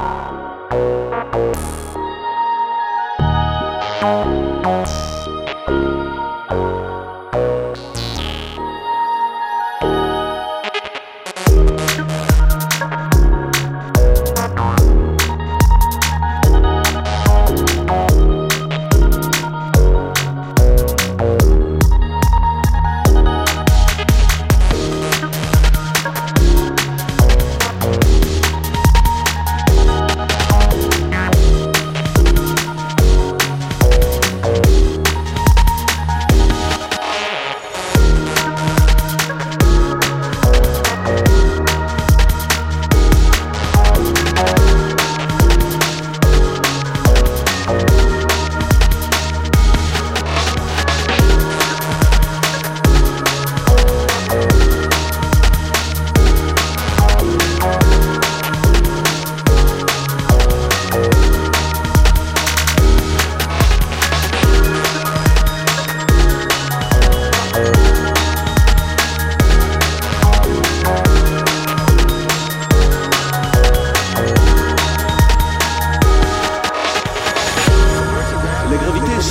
Bye.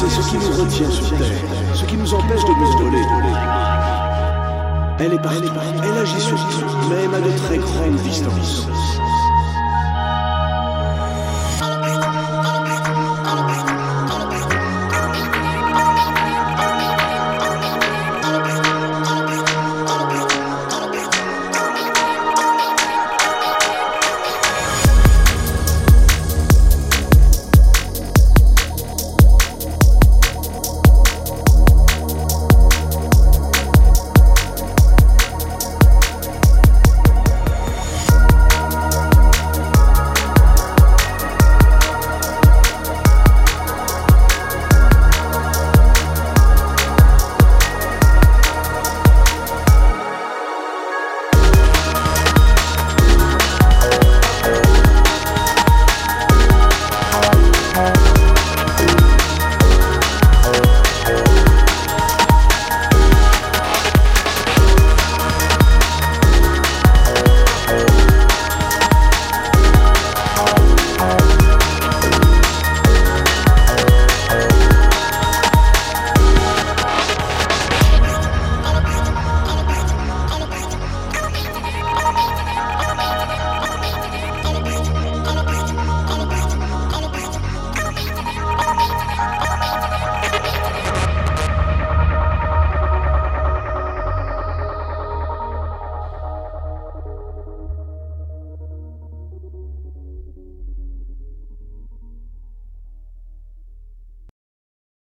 Qui nous retient sur Terre, ce qui nous empêche de nous voler. Elle est partout, elle agit sur tout, même à de très grandes distances.